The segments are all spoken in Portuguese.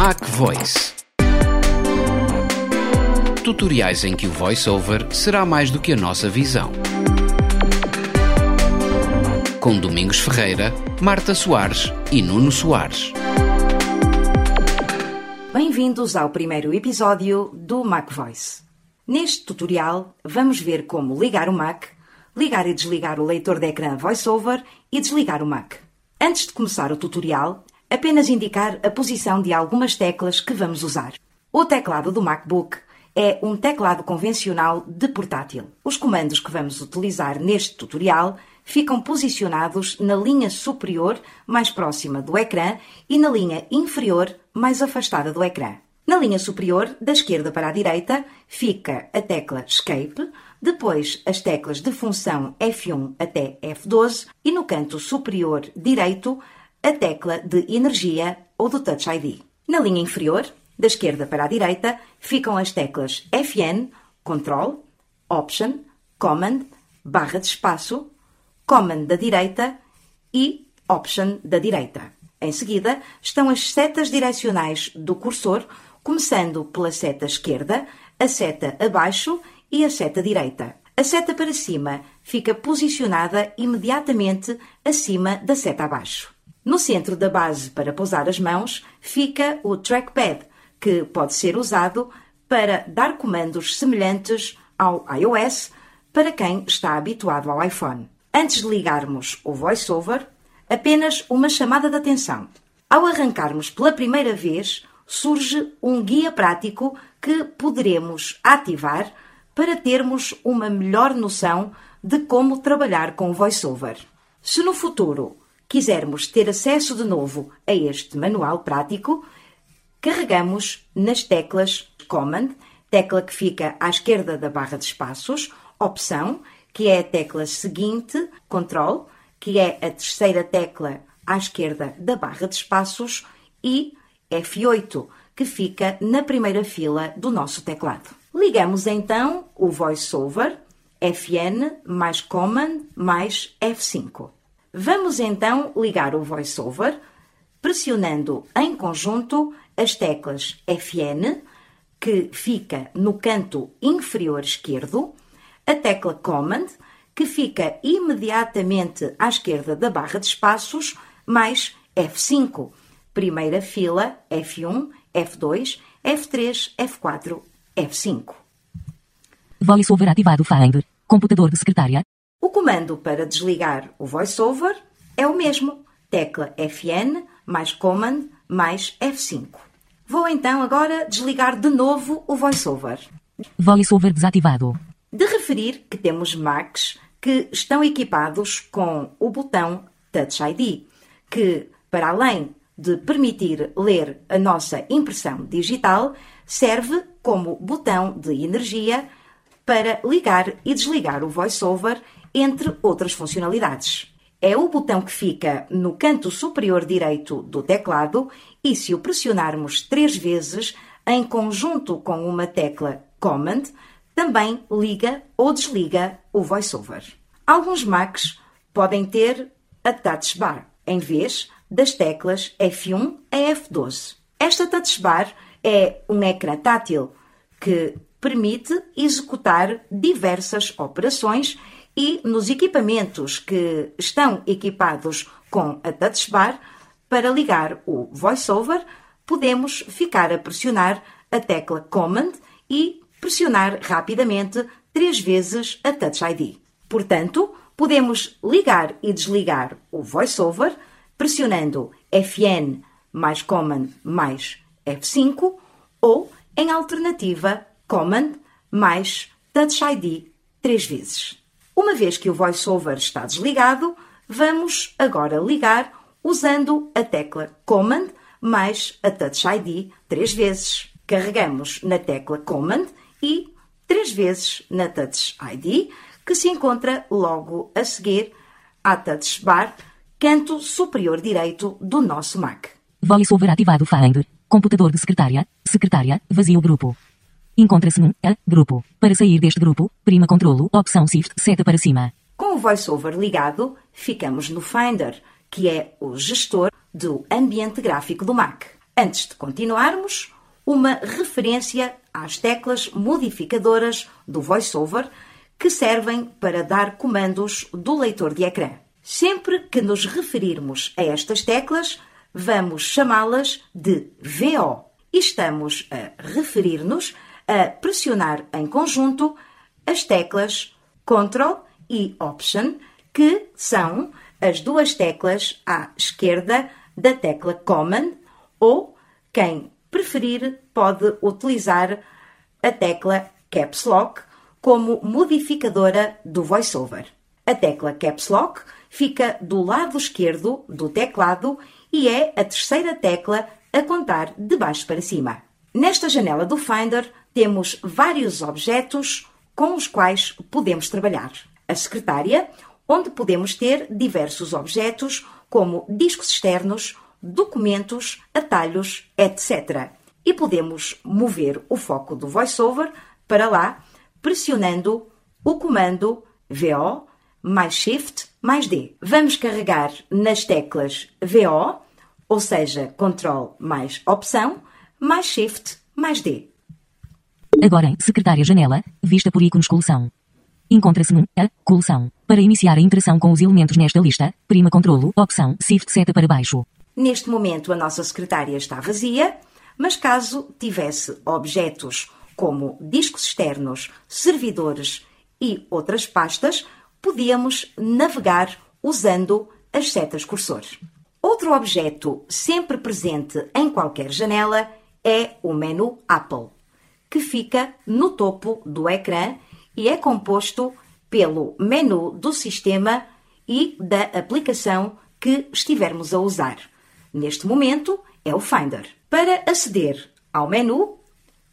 Mac Voice. Tutoriais em que o voiceover será mais do que a nossa visão. Com Domingos Ferreira, Marta Soares e Nuno Soares. Bem-vindos ao primeiro episódio do Mac Voice. Neste tutorial, vamos ver como ligar o Mac, ligar e desligar o leitor de ecrã VoiceOver e desligar o Mac. Antes de começar o tutorial, apenas indicar a posição de algumas teclas que vamos usar. O teclado do MacBook é um teclado convencional de portátil. Os comandos que vamos utilizar neste tutorial ficam posicionados na linha superior mais próxima do ecrã e na linha inferior mais afastada do ecrã. Na linha superior, da esquerda para a direita, fica a tecla Escape, depois as teclas de função F1 até F12 e no canto superior direito a tecla de energia ou do Touch ID. Na linha inferior, da esquerda para a direita, ficam as teclas FN, Control, Option, Command, barra de espaço, Command da direita e Option da direita. Em seguida, estão as setas direcionais do cursor, começando pela seta esquerda, a seta abaixo e a seta direita. A seta para cima fica posicionada imediatamente acima da seta abaixo. No centro da base para pousar as mãos fica o trackpad, que pode ser usado para dar comandos semelhantes ao iOS para quem está habituado ao iPhone. Antes de ligarmos o VoiceOver, apenas uma chamada de atenção. Ao arrancarmos pela primeira vez, surge um guia prático que poderemos ativar para termos uma melhor noção de como trabalhar com o VoiceOver. Se no futuro quisermos ter acesso de novo a este manual prático, carregamos nas teclas Command, tecla que fica à esquerda da barra de espaços, Opção, que é a tecla seguinte, Control, que é a terceira tecla à esquerda da barra de espaços, e F8, que fica na primeira fila do nosso teclado. Ligamos então o VoiceOver, FN mais Command mais F5. Vamos então ligar o VoiceOver pressionando em conjunto as teclas FN, que fica no canto inferior esquerdo, a tecla Command, que fica imediatamente à esquerda da barra de espaços, mais F5, primeira fila F1, F2, F3, F4, F5. VoiceOver ativado Finder. Computador de secretária. O comando para desligar o VoiceOver é o mesmo, tecla FN mais Command mais F5. Vou então agora desligar de novo o VoiceOver. VoiceOver desativado. De referir que temos Macs que estão equipados com o botão Touch ID, que, para além de permitir ler a nossa impressão digital, serve como botão de energia para ligar e desligar o VoiceOver, entre outras funcionalidades. É o botão que fica no canto superior direito do teclado e, se o pressionarmos três vezes, em conjunto com uma tecla Command, também liga ou desliga o VoiceOver. Alguns Macs podem ter a Touch Bar, em vez das teclas F1 a F12. Esta Touch Bar é um ecrã tátil que permite executar diversas operações e nos equipamentos que estão equipados com a Touch Bar, para ligar o VoiceOver, podemos ficar a pressionar a tecla Command e pressionar rapidamente três vezes a Touch ID. Portanto, podemos ligar e desligar o VoiceOver pressionando FN mais Command mais F5 ou, em alternativa, Command mais Touch ID três vezes. Uma vez que o VoiceOver está desligado, vamos agora ligar usando a tecla Command mais a Touch ID três vezes. Carregamos na tecla Command e três vezes na Touch ID, que se encontra logo a seguir à Touch Bar, canto superior direito do nosso Mac. VoiceOver ativado Finder. Computador de secretária. Secretária. Vazio grupo. Encontra-se num A grupo. Para sair deste grupo, prima controlo, opção Shift, seta para cima. Com o VoiceOver ligado, ficamos no Finder, que é o gestor do ambiente gráfico do Mac. Antes de continuarmos, uma referência às teclas modificadoras do VoiceOver que servem para dar comandos do leitor de ecrã. Sempre que nos referirmos a estas teclas, vamos chamá-las de VO e estamos a referir-nos a pressionar em conjunto as teclas Ctrl e Option, que são as duas teclas à esquerda da tecla Command, ou quem preferir pode utilizar a tecla Caps Lock como modificadora do VoiceOver. A tecla Caps Lock fica do lado esquerdo do teclado e é a terceira tecla a contar de baixo para cima. Nesta janela do Finder temos vários objetos com os quais podemos trabalhar. A secretária, onde podemos ter diversos objetos como discos externos, documentos, atalhos, etc. E podemos mover o foco do VoiceOver para lá pressionando o comando VO mais Shift mais D. Vamos carregar nas teclas VO, ou seja, Ctrl mais Opção, mais Shift mais D. Agora em Secretária Janela, vista por ícones coleção. Encontra-se num A, coleção. Para iniciar a interação com os elementos nesta lista, prima Ctrl, Opção, Shift seta para baixo. Neste momento a nossa secretária está vazia, mas caso tivesse objetos como discos externos, servidores e outras pastas, podíamos navegar usando as setas cursor. Outro objeto sempre presente em qualquer janela é o menu Apple, que fica no topo do ecrã e é composto pelo menu do sistema e da aplicação que estivermos a usar. Neste momento é o Finder. Para aceder ao menu,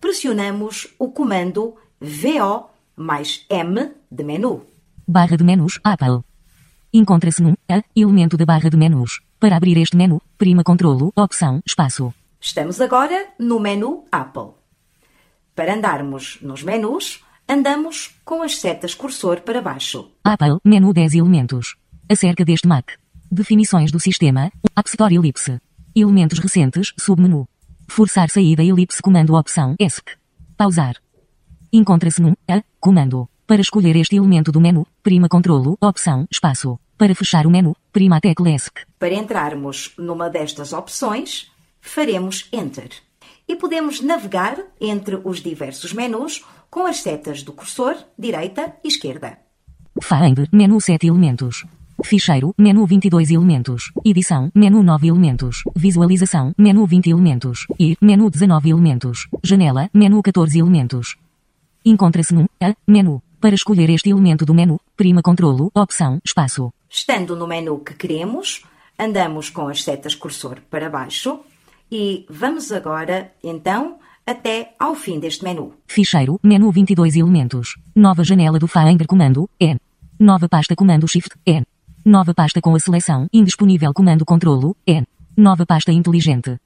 pressionamos o comando VO mais M de menu. Barra de menus Apple. Encontra-se num A, elemento da barra de menus. Para abrir este menu, prima Ctrl, Opção, Espaço. Estamos agora no menu Apple. Para andarmos nos menus, andamos com as setas cursor para baixo. Apple, menu 10 elementos. Acerca deste Mac. Definições do sistema, App Store elipse. Elementos recentes, submenu. Forçar saída elipse comando opção ESC. Pausar. Encontra-se num A, comando. Para escolher este elemento do menu, prima controlo, opção, espaço. Para fechar o menu, prima a tecla ESC. Para entrarmos numa destas opções, faremos Enter. E podemos navegar entre os diversos menus com as setas do cursor, direita e esquerda. Find, menu 7 elementos. Ficheiro, menu 22 elementos. Edição, menu 9 elementos. Visualização, menu 20 elementos. E, menu 19 elementos. Janela, menu 14 elementos. Encontra-se num A, menu. Para escolher este elemento do menu, prima controlo, opção, espaço. Estando no menu que queremos, andamos com as setas cursor para baixo e vamos agora, então, até ao fim deste menu. Ficheiro, menu 22 elementos. Nova janela do Finder comando, N. Nova pasta comando Shift, N. Nova pasta com a seleção, indisponível comando controlo, N. Nova pasta inteligente.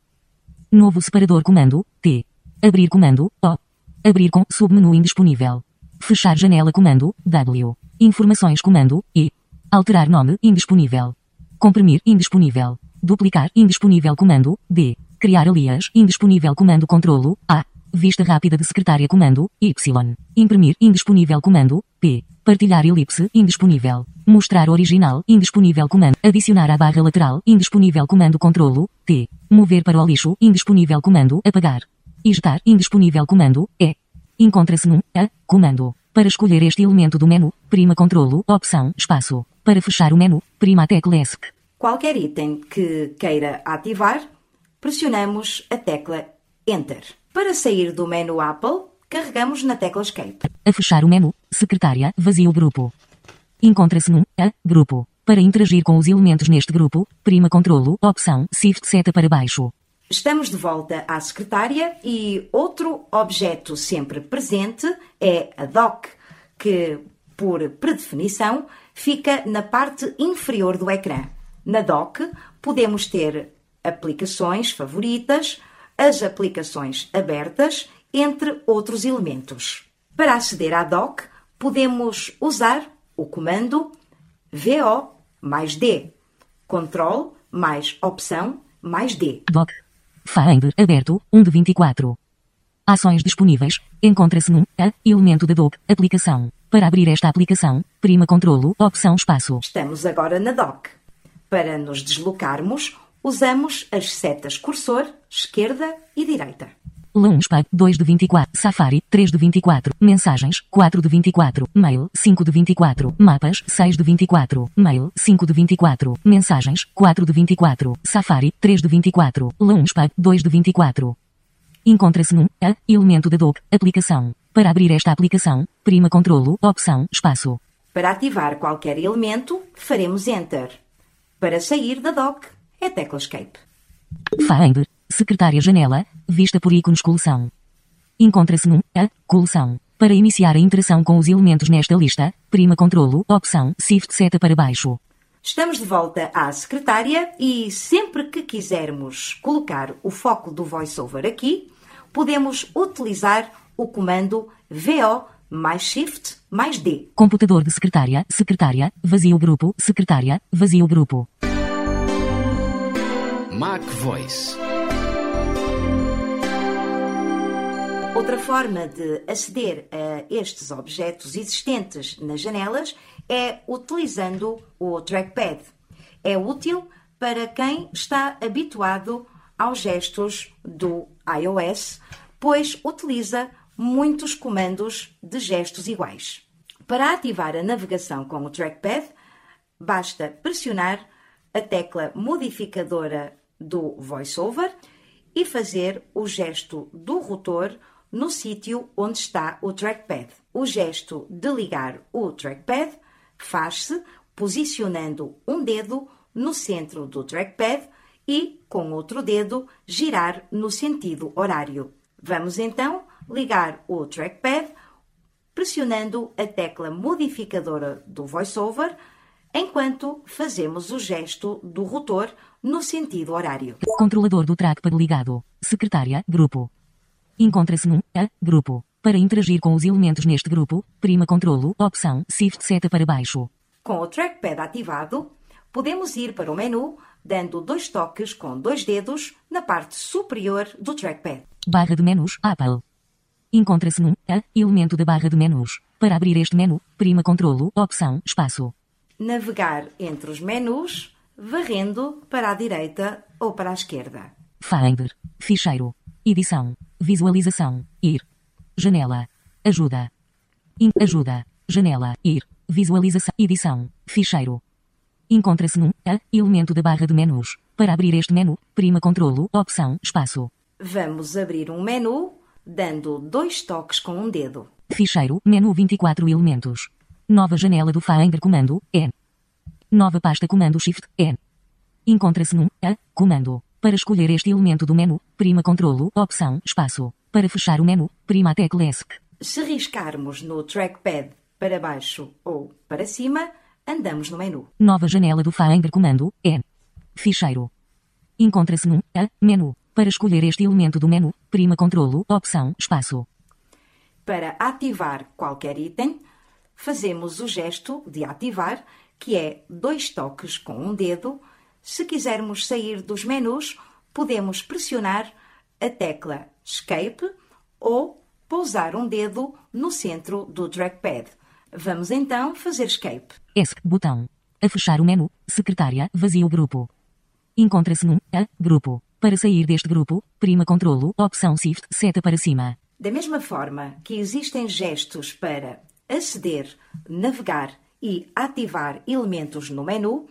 Novo separador comando, T. Abrir comando, O. Abrir com submenu indisponível. Fechar janela comando, W. Informações comando, E. Alterar nome, indisponível. Comprimir, indisponível. Duplicar, indisponível comando, D. Criar alias, indisponível comando controlo, A. Vista rápida de secretária comando, Y. Imprimir, indisponível comando, P. Partilhar elipse, indisponível. Mostrar original, indisponível comando. Adicionar à barra lateral, indisponível comando controlo, T. Mover para o lixo, indisponível comando, apagar. Ejetar, indisponível comando, E. Encontra-se num A, comando. Para escolher este elemento do menu, prima controlo, opção, espaço. Para fechar o menu, prima tecla ESC. Qualquer item que queira ativar, pressionamos a tecla Enter. Para sair do menu Apple, carregamos na tecla Escape. A fechar o menu, secretária, vazio grupo. Encontra-se num A, grupo. Para interagir com os elementos neste grupo, prima controlo, opção, shift seta para baixo. Estamos de volta à secretária e outro objeto sempre presente é a dock, que, por predefinição, fica na parte inferior do ecrã. Na dock, podemos ter aplicações favoritas, as aplicações abertas, entre outros elementos. Para aceder à dock, podemos usar o comando VO mais D, Ctrl mais Opção mais D. Doc. Finder aberto, 1 de 24. Ações disponíveis. Encontra-se num A, elemento da doc, aplicação. Para abrir esta aplicação, prima controlo, opção espaço. Estamos agora na dock. Para nos deslocarmos, usamos as setas cursor, esquerda e direita. Launchpad 2 de 24, Safari 3 de 24, Mensagens 4 de 24, Mail 5 de 24, Mapas 6 de 24, Mail 5 de 24, Mensagens 4 de 24, Safari 3 de 24, Launchpad 2 de 24. Encontra-se num A, elemento da doc, aplicação. Para abrir esta aplicação, prima controlo, opção, espaço. Para ativar qualquer elemento, faremos Enter. Para sair da dock, é tecla Escape. Finder, secretária janela, vista por ícones coleção. Encontra-se num A, coleção. Para iniciar a interação com os elementos nesta lista, prima controlo, opção, Shift seta para baixo. Estamos de volta à secretária e sempre que quisermos colocar o foco do VoiceOver aqui, podemos utilizar o comando VO mais Shift mais D. Computador de secretária, secretária, vazio grupo, secretária, vazio grupo. Mac Voice. Outra forma de aceder a estes objetos existentes nas janelas é utilizando o trackpad. É útil para quem está habituado aos gestos do iOS, pois utiliza muitos comandos de gestos iguais. Para ativar a navegação com o trackpad, basta pressionar a tecla modificadora do VoiceOver e fazer o gesto do rotor no sítio onde está o trackpad. O gesto de ligar o trackpad faz-se posicionando um dedo no centro do trackpad e, com outro dedo, girar no sentido horário. Vamos então ligar o trackpad pressionando a tecla modificadora do VoiceOver enquanto fazemos o gesto do rotor no sentido horário. Controlador do trackpad ligado. Secretária, grupo. Encontra-se num A, grupo. Para interagir com os elementos neste grupo, prima controlo, opção, Shift seta para baixo. Com o trackpad ativado, podemos ir para o menu dando dois toques com dois dedos na parte superior do trackpad. Barra de menus, Apple. Encontra-se num A, elemento da barra de menus. Para abrir este menu, prima controlo, opção, espaço. Navegar entre os menus, varrendo para a direita ou para a esquerda. Finder. Ficheiro. Edição. Visualização. Ir. Janela. Ajuda. In ajuda. Janela. Ir. Visualização. Edição. Ficheiro. Encontra-se num A, elemento da barra de menus. Para abrir este menu, prima controlo, opção, espaço. Vamos abrir um menu dando dois toques com um dedo. Ficheiro, menu 24 elementos. Nova janela do Finder comando, N. Nova pasta comando Shift, N. Encontra-se num A, comando. Para escolher este elemento do menu, prima controlo, opção, espaço. Para fechar o menu, prima a tecla ESC. Se riscarmos no trackpad para baixo ou para cima, andamos no menu. Nova janela do Finder comando, N. Ficheiro. Encontra-se num A, menu. Para escolher este elemento do menu, prima controlo, opção, espaço. Para ativar qualquer item, fazemos o gesto de ativar, que é dois toques com um dedo. Se quisermos sair dos menus, podemos pressionar a tecla Escape ou pousar um dedo no centro do trackpad. Vamos então fazer Escape. ESC, botão. A fechar o menu, secretária, vazio grupo. Encontra-se num A, grupo. Para sair deste grupo, prima controlo, opção Shift, seta para cima. Da mesma forma que existem gestos para aceder, navegar e ativar elementos no menu,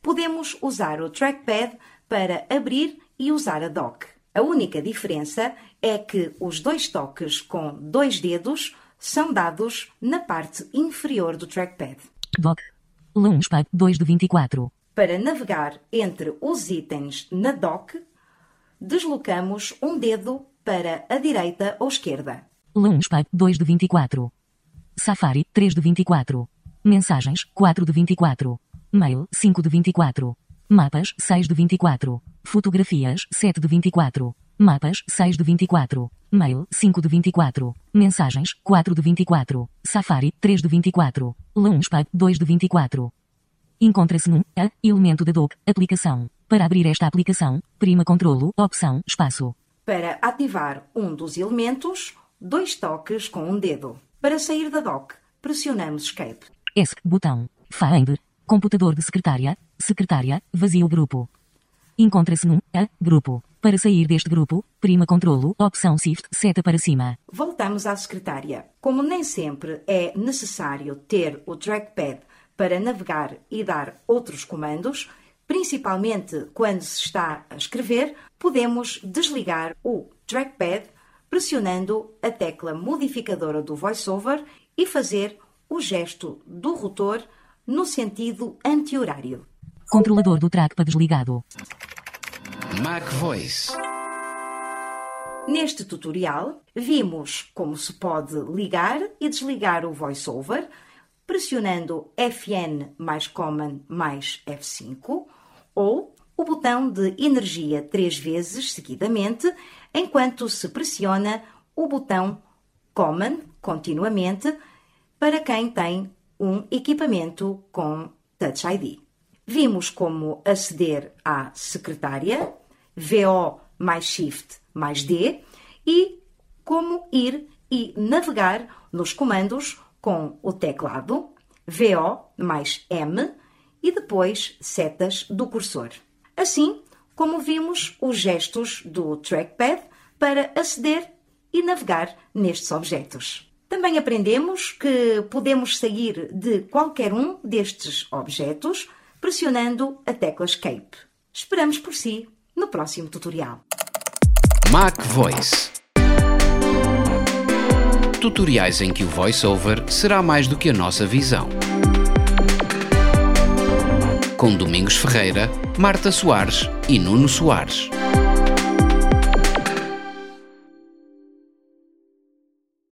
podemos usar o trackpad para abrir e usar a dock. A única diferença é que os dois toques com dois dedos são dados na parte inferior do trackpad. Dock. Launchpad 2 de 24. Para navegar entre os itens na dock, deslocamos um dedo para a direita ou esquerda. Launchpad 2 de 24. Safari 3 de 24. Mensagens 4 de 24. Mail 5 de 24. Mapas 6 de 24. Fotografias 7 de 24. Mapas 6 de 24. Mail 5 de 24. Mensagens 4 de 24. Safari 3 de 24. Launchpad 2 de 24. Encontra-se num A, elemento da doc, aplicação. Para abrir esta aplicação, prima controlo, opção, espaço. Para ativar um dos elementos, dois toques com um dedo. Para sair da dock, pressionamos Escape. S, botão. Finder. Computador de secretária, secretária, vazio grupo. Encontra-se num A, grupo. Para sair deste grupo, prima controlo, opção Shift, seta para cima. Voltamos à secretária. Como nem sempre é necessário ter o trackpad para navegar e dar outros comandos, principalmente quando se está a escrever, podemos desligar o trackpad pressionando a tecla modificadora do VoiceOver e fazer o gesto do rotor no sentido anti-horário. Controlador do trackpad desligado. Mac Voice. Neste tutorial, vimos como se pode ligar e desligar o VoiceOver pressionando Fn mais Command mais F5 ou o botão de energia três vezes seguidamente enquanto se pressiona o botão Command continuamente para quem tem um equipamento com Touch ID. Vimos como aceder à secretária, VO mais Shift mais D e como ir e navegar nos comandos com o teclado, VO mais M e depois setas do cursor. Assim como vimos os gestos do trackpad para aceder e navegar nestes objetos. Também aprendemos que podemos sair de qualquer um destes objetos pressionando a tecla Escape. Esperamos por si no próximo tutorial. Mac Voice. Tutoriais em que o voiceover será mais do que a nossa visão. Com Domingos Ferreira, Marta Soares e Nuno Soares.